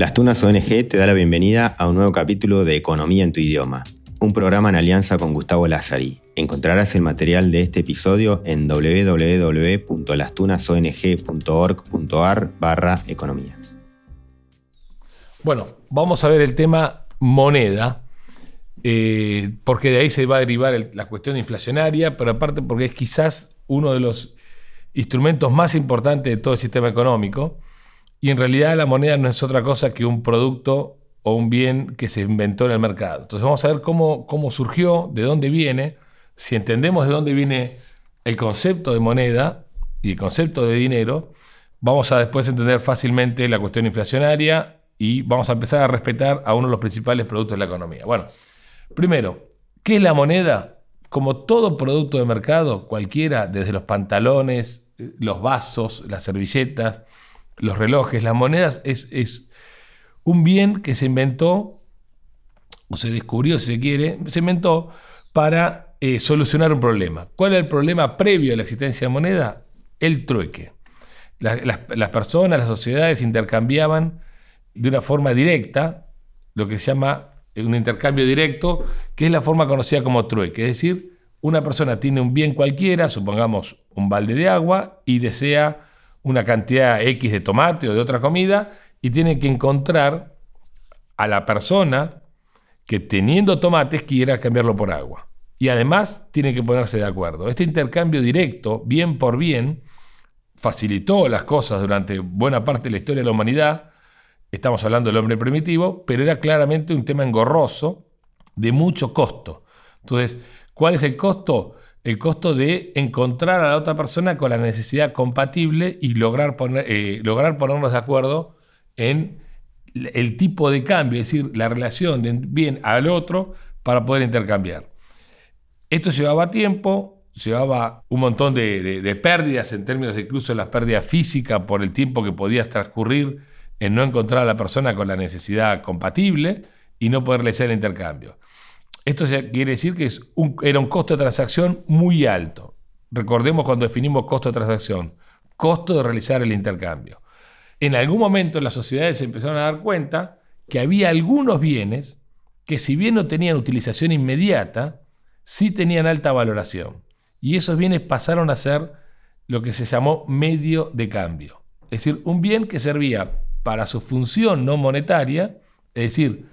Las Tunas ONG te da la bienvenida a un nuevo capítulo de Economía en tu idioma, un programa en alianza con Gustavo Lázari. Encontrarás el material de este episodio en www.lastunasong.org.ar barra economía. Bueno, vamos a ver el tema moneda, eh, porque de ahí se va a derivar la cuestión inflacionaria, pero aparte porque es quizás uno de los instrumentos más importantes de todo el sistema económico. Y en realidad la moneda no es otra cosa que un producto o un bien que se inventó en el mercado. Entonces vamos a ver cómo, cómo surgió, de dónde viene. Si entendemos de dónde viene el concepto de moneda y el concepto de dinero, vamos a después entender fácilmente la cuestión inflacionaria y vamos a empezar a respetar a uno de los principales productos de la economía. Bueno, primero, ¿qué es la moneda? Como todo producto de mercado, cualquiera, desde los pantalones, los vasos, las servilletas, los relojes, las monedas, es, un bien que se inventó, o se descubrió si se quiere, se inventó para eh, solucionar un problema. ¿Cuál es el problema previo a la existencia de moneda? El trueque. las, personas, las sociedades intercambiaban de una forma directa lo que se llama un intercambio directo, que es la forma conocida como trueque. Es decir, una persona tiene un bien cualquiera, supongamos un balde de agua, y desea una cantidad X de tomate o de otra comida y tiene que encontrar a la persona que teniendo tomates quiera cambiarlo por agua. Y además tiene que ponerse de acuerdo. Este intercambio directo, bien por bien, facilitó las cosas durante buena parte de la historia de la humanidad. Estamos hablando del hombre primitivo, pero era claramente un tema engorroso de mucho costo. Entonces, ¿cuál es el costo? El costo de encontrar a la otra persona con la necesidad compatible y lograr, eh, lograr ponernos de acuerdo en el tipo de cambio, es decir, la relación de bien al otro para poder intercambiar. Esto llevaba tiempo, llevaba un montón de, pérdidas en términos de incluso las pérdidas físicas por el tiempo que podías transcurrir en no encontrar a la persona con la necesidad compatible y no poder hacer el intercambio. Esto quiere decir que era un costo de transacción muy alto. Recordemos cuando definimos costo de transacción, costo de realizar el intercambio. En algún momento las sociedades se empezaron a dar cuenta que había algunos bienes que si bien no tenían utilización inmediata, sí tenían alta valoración. Y esos bienes pasaron a ser lo que se llamó medio de cambio. Es decir, un bien que servía para su función no monetaria, es decir,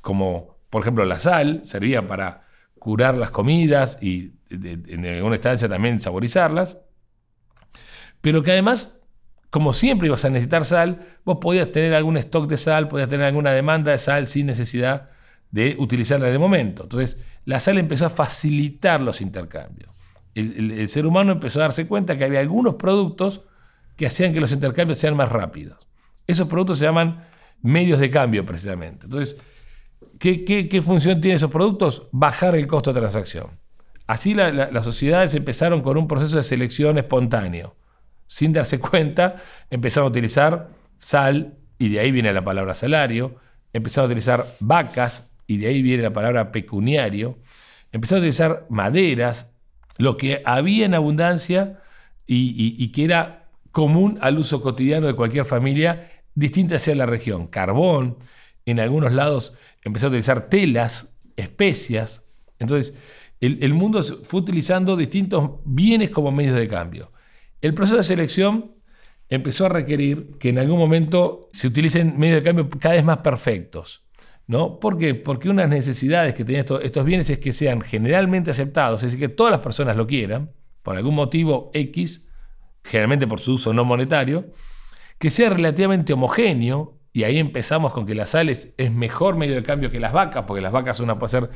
como por ejemplo, la sal servía para curar las comidas y en alguna instancia también saborizarlas, pero que además, como siempre ibas a necesitar sal, vos podías tener algún stock de sal, podías tener alguna demanda de sal sin necesidad de utilizarla en el momento. Entonces, la sal empezó a facilitar los intercambios. el, ser humano empezó a darse cuenta que había algunos productos que hacían que los intercambios sean más rápidos. Esos productos se llaman medios de cambio precisamente. Entonces, ¿Qué, función tienen esos productos? Bajar el costo de transacción. Así las sociedades empezaron con un proceso de selección espontáneo. Sin darse cuenta, empezaron a utilizar sal, y de ahí viene la palabra salario. Empezaron a utilizar vacas, y de ahí viene la palabra pecuniario. Empezaron a utilizar maderas, lo que había en abundancia y, que era común al uso cotidiano de cualquier familia, distinta hacia la región. Carbón, en algunos lados empezó a utilizar telas, especias. Entonces, el, mundo fue utilizando distintos bienes como medios de cambio. El proceso de selección empezó a requerir que en algún momento se utilicen medios de cambio cada vez más perfectos. ¿no? ¿Por qué? Porque unas necesidades que tienen estos, bienes es que sean generalmente aceptados, es decir, que todas las personas lo quieran, por algún motivo X, generalmente por su uso no monetario, que sea relativamente homogéneo, y ahí empezamos con que la sal es, mejor medio de cambio que las vacas, porque las vacas una puede ser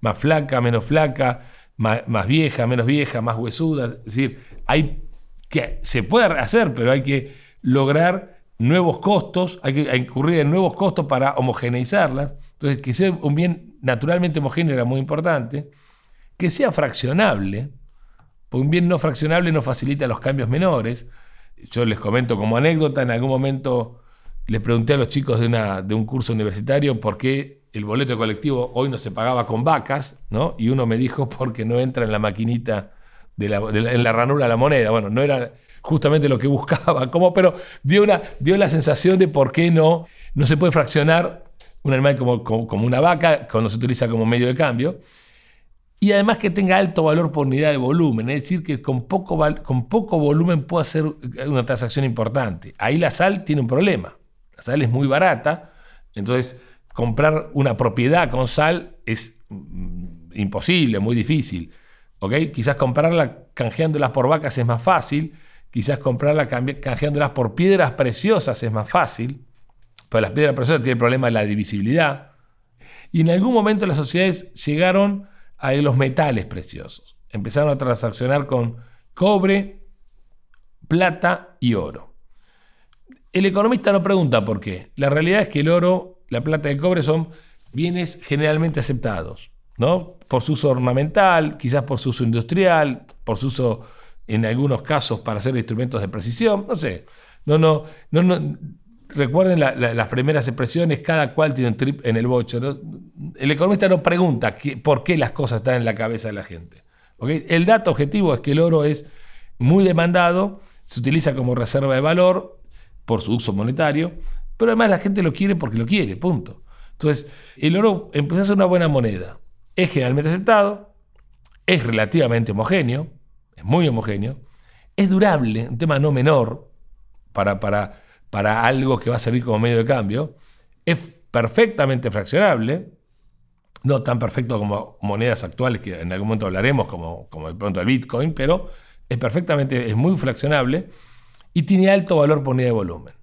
más flaca, menos flaca, más, vieja, menos vieja, más huesuda. Es decir, hay que se puede hacer, pero hay que lograr nuevos costos, hay que incurrir en nuevos costos para homogeneizarlas. Entonces, que sea un bien naturalmente homogéneo era muy importante. Que sea fraccionable, porque un bien no fraccionable no facilita los cambios menores. Yo les comento como anécdota, en algún momento le pregunté a los chicos de, una, de un curso universitario por qué el boleto colectivo hoy no se pagaba con vacas, ¿no? Y uno me dijo porque no entra en la maquinita, de la, en la ranura de la moneda. Bueno, no era justamente lo que buscaba, como, pero dio, una, dio la sensación de por qué no no se puede fraccionar un animal como, como, una vaca cuando se utiliza como medio de cambio. Y además que tenga alto valor por unidad de volumen, es decir, que con poco, con poco volumen pueda hacer una transacción importante. Ahí la sal tiene un problema. Sal es muy barata, entonces comprar una propiedad con sal es mm, imposible, muy difícil. Quizás comprarla canjeándolas por vacas es más fácil, quizás comprarla canjeándolas por piedras preciosas es más fácil, pero las piedras preciosas tienen el problema de la divisibilidad. Y en algún momento las sociedades llegaron a los metales preciosos. Empezaron a transaccionar con cobre, plata y oro. El economista no pregunta por qué. La realidad es que el oro, la plata y el cobre son bienes generalmente aceptados, ¿no? Por su uso ornamental, quizás por su uso industrial, por su uso en algunos casos para hacer instrumentos de precisión, no sé. No, no, no, no recuerden las primeras expresiones, cada cual tiene un trip en el bocho. El economista no pregunta por qué las cosas están en la cabeza de la gente. El dato objetivo es que el oro es muy demandado, se utiliza como reserva de valor por su uso monetario, pero además la gente lo quiere porque lo quiere, punto. Entonces, el oro empezó a ser una buena moneda. Es generalmente aceptado, es relativamente homogéneo, es muy homogéneo, es durable, un tema no menor para, para para algo que va a servir como medio de cambio, es perfectamente fraccionable, no tan perfecto como monedas actuales que en algún momento hablaremos, como, como de pronto el Bitcoin, pero es perfectamente, es muy fraccionable y tiene alto valor por unidad de volumen.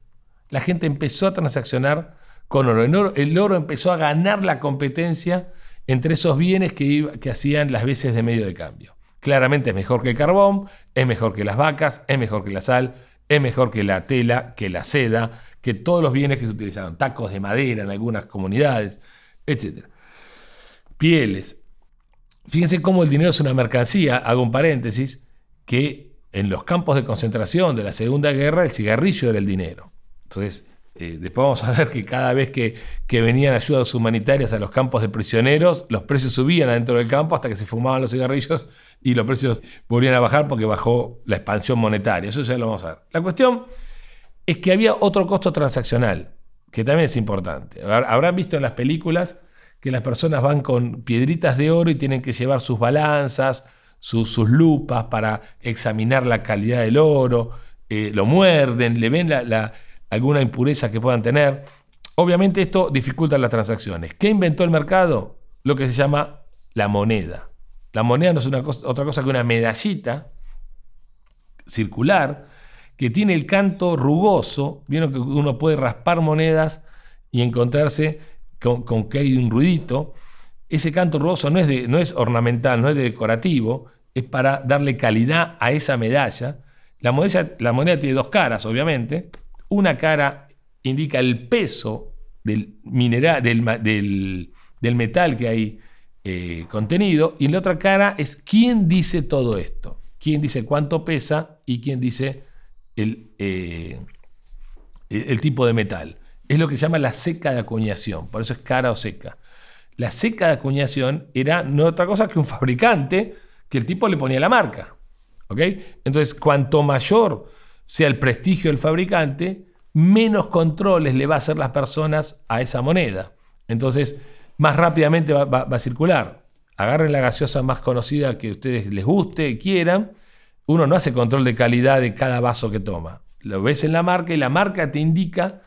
La gente empezó a transaccionar con oro. El oro, empezó a ganar la competencia entre esos bienes que, que hacían las veces de medio de cambio. Claramente es mejor que el carbón, es mejor que las vacas, es mejor que la sal, es mejor que la tela, que la seda, que todos los bienes que se utilizaron, tacos de madera en algunas comunidades, etc. Pieles. Fíjense cómo el dinero es una mercancía, hago un paréntesis, que en los campos de concentración de la Segunda Guerra el cigarrillo era el dinero. Entonces, eh, después vamos a ver que cada vez que, que, venían ayudas humanitarias a los campos de prisioneros, los precios subían adentro del campo hasta que se fumaban los cigarrillos y los precios volvían a bajar porque bajó la expansión monetaria. Eso ya lo vamos a ver. La cuestión es que había otro costo transaccional, que también es importante. Habrán visto en las películas que las personas van con piedritas de oro y tienen que llevar sus balanzas, sus, lupas para examinar la calidad del oro, eh, lo muerden, le ven alguna impureza que puedan tener. Obviamente esto dificulta las transacciones. ¿Qué inventó el mercado? Lo que se llama la moneda. La moneda no es otra cosa que una medallita circular que tiene el canto rugoso. Vieron que uno puede raspar monedas y encontrarse con, que hay un ruidito. Ese canto rugoso no es, de, no es ornamental, no es decorativo, es para darle calidad a esa medalla. La moneda, tiene dos caras, obviamente. Una cara indica el peso del, mineral, del, metal que hay eh, contenido y la otra cara es quién dice todo esto, quién dice cuánto pesa y quién dice el, eh, el tipo de metal. Es lo que se llama la seca de acuñación, por eso es cara o seca. La seca de acuñación era no otra cosa que un fabricante que el tipo le ponía la marca. ¿ok? Entonces, cuanto mayor sea el prestigio del fabricante, menos controles le va a hacer las personas a esa moneda. Entonces, más rápidamente va, a circular. Agarren la gaseosa más conocida que a ustedes les guste, quieran. Uno no hace control de calidad de cada vaso que toma. Lo ves en la marca y la marca te indica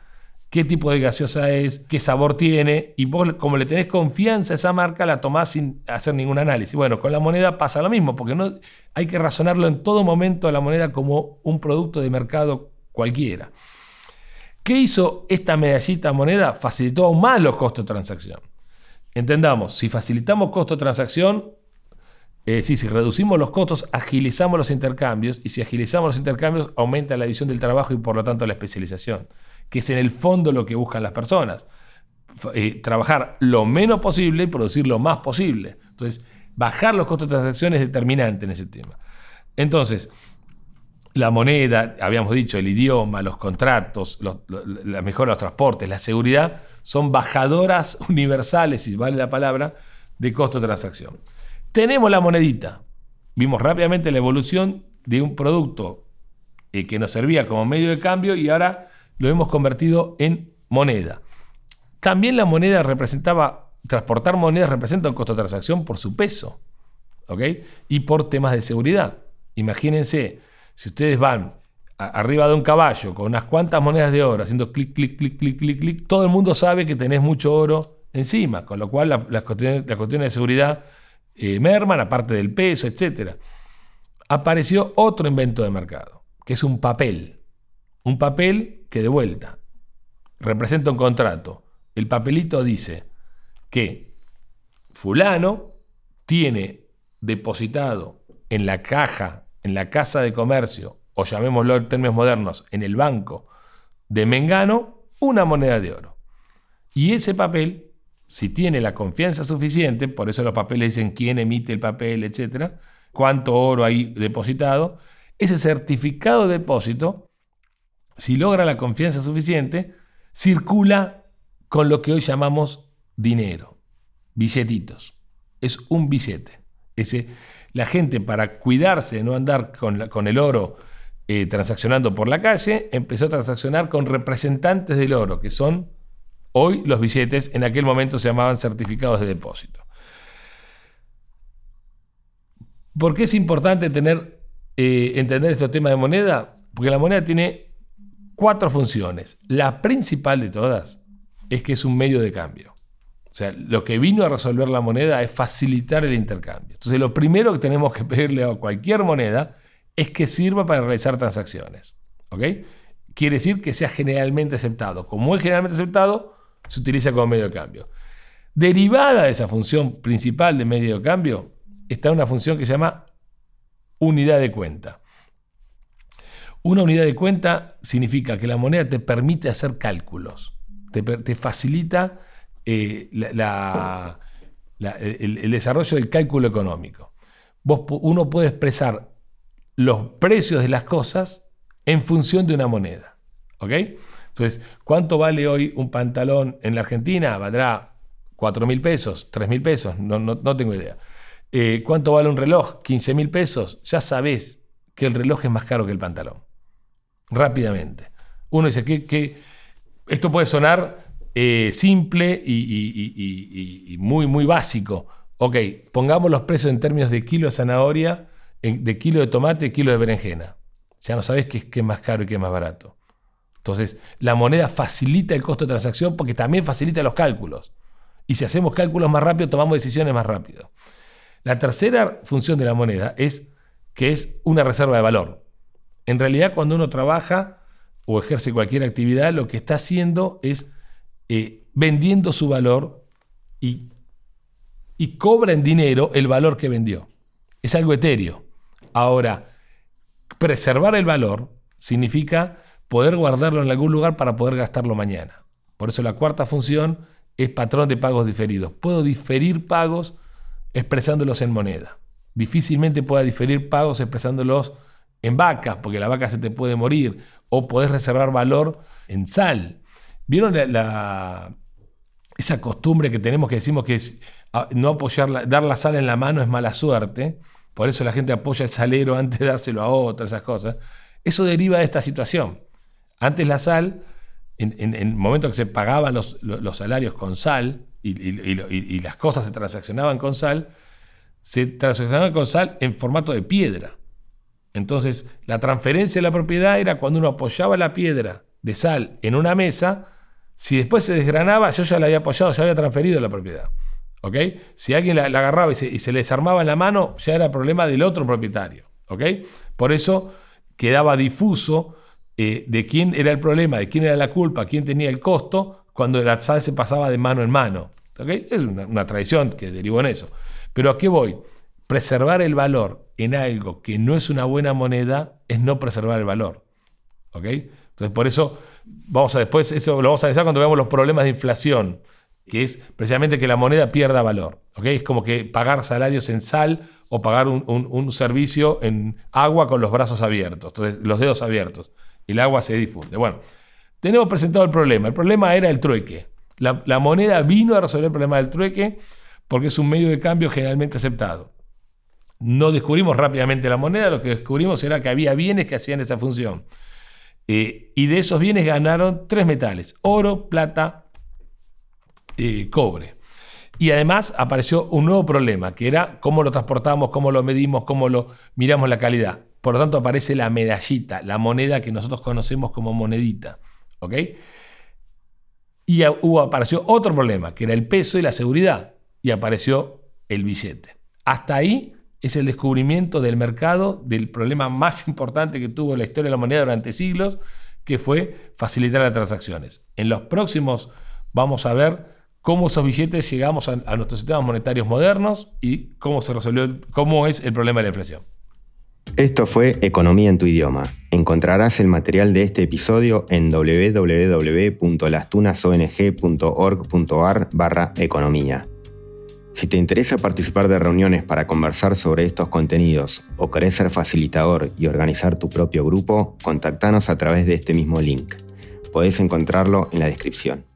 qué tipo de gaseosa es, qué sabor tiene, y vos como le tenés confianza a esa marca, la tomás sin hacer ningún análisis. Bueno, con la moneda pasa lo mismo, porque no, hay que razonarlo en todo momento a la moneda como un producto de mercado cualquiera. ¿Qué hizo esta medallita moneda? Facilitó aún más los costos de transacción. Entendamos, si facilitamos costo de transacción, eh, si reducimos los costos, agilizamos los intercambios, y si agilizamos los intercambios, aumenta la división del trabajo y por lo tanto la especialización que es en el fondo lo que buscan las personas. Eh, trabajar lo menos posible y producir lo más posible. Entonces, bajar los costos de transacción es determinante en ese tema. Entonces, la moneda, habíamos dicho, el idioma, los contratos, la mejora de los transportes, la seguridad, son bajadoras universales, si vale la palabra, de costo de transacción. Tenemos la monedita. Vimos rápidamente la evolución de un producto eh, que nos servía como medio de cambio y ahora lo hemos convertido en moneda. también la moneda representaba, transportar monedas representa un costo de transacción por su peso, ¿ok? Y por temas de seguridad. Imagínense, si ustedes van arriba de un caballo con unas cuantas monedas de oro haciendo clic, clic, clic, clic, clic, clic, todo el mundo sabe que tenés mucho oro encima, con lo cual las cuestiones, de seguridad eh, merman, aparte del peso, etc. Apareció otro invento de mercado, que es un papel. Un papel que de vuelta representa un contrato. El papelito dice que fulano tiene depositado en la caja, en la casa de comercio, o llamémoslo en términos modernos, en el banco de Mengano, una moneda de oro. Y ese papel, si tiene la confianza suficiente, por eso los papeles dicen quién emite el papel, etcétera, cuánto oro hay depositado, ese certificado de depósito, si logra la confianza suficiente, circula con lo que hoy llamamos dinero, billetitos. Es un billete. Ese, la gente para cuidarse de no andar con, con el oro eh, transaccionando por la calle, empezó a transaccionar con representantes del oro, que son hoy los billetes, en aquel momento se llamaban certificados de depósito. ¿Por qué es importante eh, entender este tema de moneda? Porque la moneda tiene cuatro funciones. La principal de todas es que es un medio de cambio. O sea, lo que vino a resolver la moneda es facilitar el intercambio. Entonces, lo primero que tenemos que pedirle a cualquier moneda es que sirva para realizar transacciones. ¿Ok? Quiere decir que sea generalmente aceptado. Como es generalmente aceptado, se utiliza como medio de cambio. Derivada de esa función principal de medio de cambio está una función que se llama unidad de cuenta. Una unidad de cuenta significa que la moneda te permite hacer cálculos, te, facilita eh, el, desarrollo del cálculo económico. uno puede expresar los precios de las cosas en función de una moneda. ¿Ok? Entonces, ¿cuánto vale hoy un pantalón en la Argentina? Valdrá 4 mil pesos, 3 mil pesos, no, tengo idea. Eh, ¿Cuánto vale un reloj? 15 mil pesos. Ya sabes que el reloj es más caro que el pantalón. Rápidamente. Uno dice que, esto puede sonar eh, simple y, muy, muy básico. Ok, pongamos los precios en términos de kilo de zanahoria de kilo de tomate y kilo de berenjena. Ya no sabes qué, es más caro y qué es más barato. Entonces, la moneda facilita el costo de transacción porque también facilita los cálculos. Y si hacemos cálculos más rápido, tomamos decisiones más rápido. La tercera función de la moneda es que es una reserva de valor. En realidad, cuando uno trabaja o ejerce cualquier actividad, lo que está haciendo es eh, vendiendo su valor y, y cobra en dinero el valor que vendió. Es algo etéreo. Ahora, preservar el valor significa poder guardarlo en algún lugar para poder gastarlo mañana. Por eso la cuarta función es patrón de pagos diferidos. Puedo diferir pagos expresándolos en moneda. Difícilmente pueda diferir pagos expresándolos en vacas, porque la vaca se te puede morir, o podés reservar valor en sal. ¿Vieron esa costumbre que tenemos que decimos que no apoyar, dar la sal en la mano es mala suerte? Por eso la gente apoya el salero antes de dárselo a otra, esas cosas. Eso deriva de esta situación. Antes la sal, en, el momento que se pagaban los, salarios con sal y, las cosas se transaccionaban con sal, se transaccionaban con sal en formato de piedra. Entonces, la transferencia de la propiedad era cuando uno apoyaba la piedra de sal en una mesa, si después se desgranaba, yo ya la había apoyado, ya había transferido la propiedad. Si alguien la, agarraba y se, le desarmaba en la mano, ya era problema del otro propietario. Por eso quedaba difuso eh, de quién era el problema, de quién era la culpa, quién tenía el costo, cuando la sal se pasaba de mano en mano. Es una, tradición que derivó en eso. Pero ¿a qué voy? Preservar el valor en algo que no es una buena moneda es no preservar el valor. Entonces, por eso, vamos a después, eso lo vamos a analizar cuando veamos los problemas de inflación que es precisamente que la moneda pierda valor. Es como que pagar salarios en sal o pagar un, servicio en agua con los brazos abiertos, entonces los dedos abiertos. El agua se difunde. Bueno, tenemos presentado el problema. El problema era el trueque. La, la moneda vino a resolver el problema del trueque porque es un medio de cambio generalmente aceptado. No descubrimos rápidamente la moneda, lo que descubrimos era que había bienes que hacían esa función. Eh, y de esos bienes ganaron tres metales, oro, plata eh, cobre. Y además apareció un nuevo problema, que era cómo lo transportamos, cómo lo medimos, cómo lo miramos la calidad. Por lo tanto, aparece la medallita, la moneda que nosotros conocemos como monedita. ¿Ok? Y apareció otro problema, que era el peso y la seguridad. Y apareció el billete. Hasta ahí es el descubrimiento del mercado del problema más importante que tuvo la historia de la moneda durante siglos, que fue facilitar las transacciones. En los próximos vamos a ver cómo esos billetes llegamos a, nuestros sistemas monetarios modernos y cómo se resolvió, cómo es el problema de la inflación. Esto fue Economía en tu idioma. Encontrarás el material de este episodio en www.lastunasong.org.ar barra economía. Si te interesa participar de reuniones para conversar sobre estos contenidos o querés ser facilitador y organizar tu propio grupo, contactanos a través de este mismo link. Podés encontrarlo en la descripción.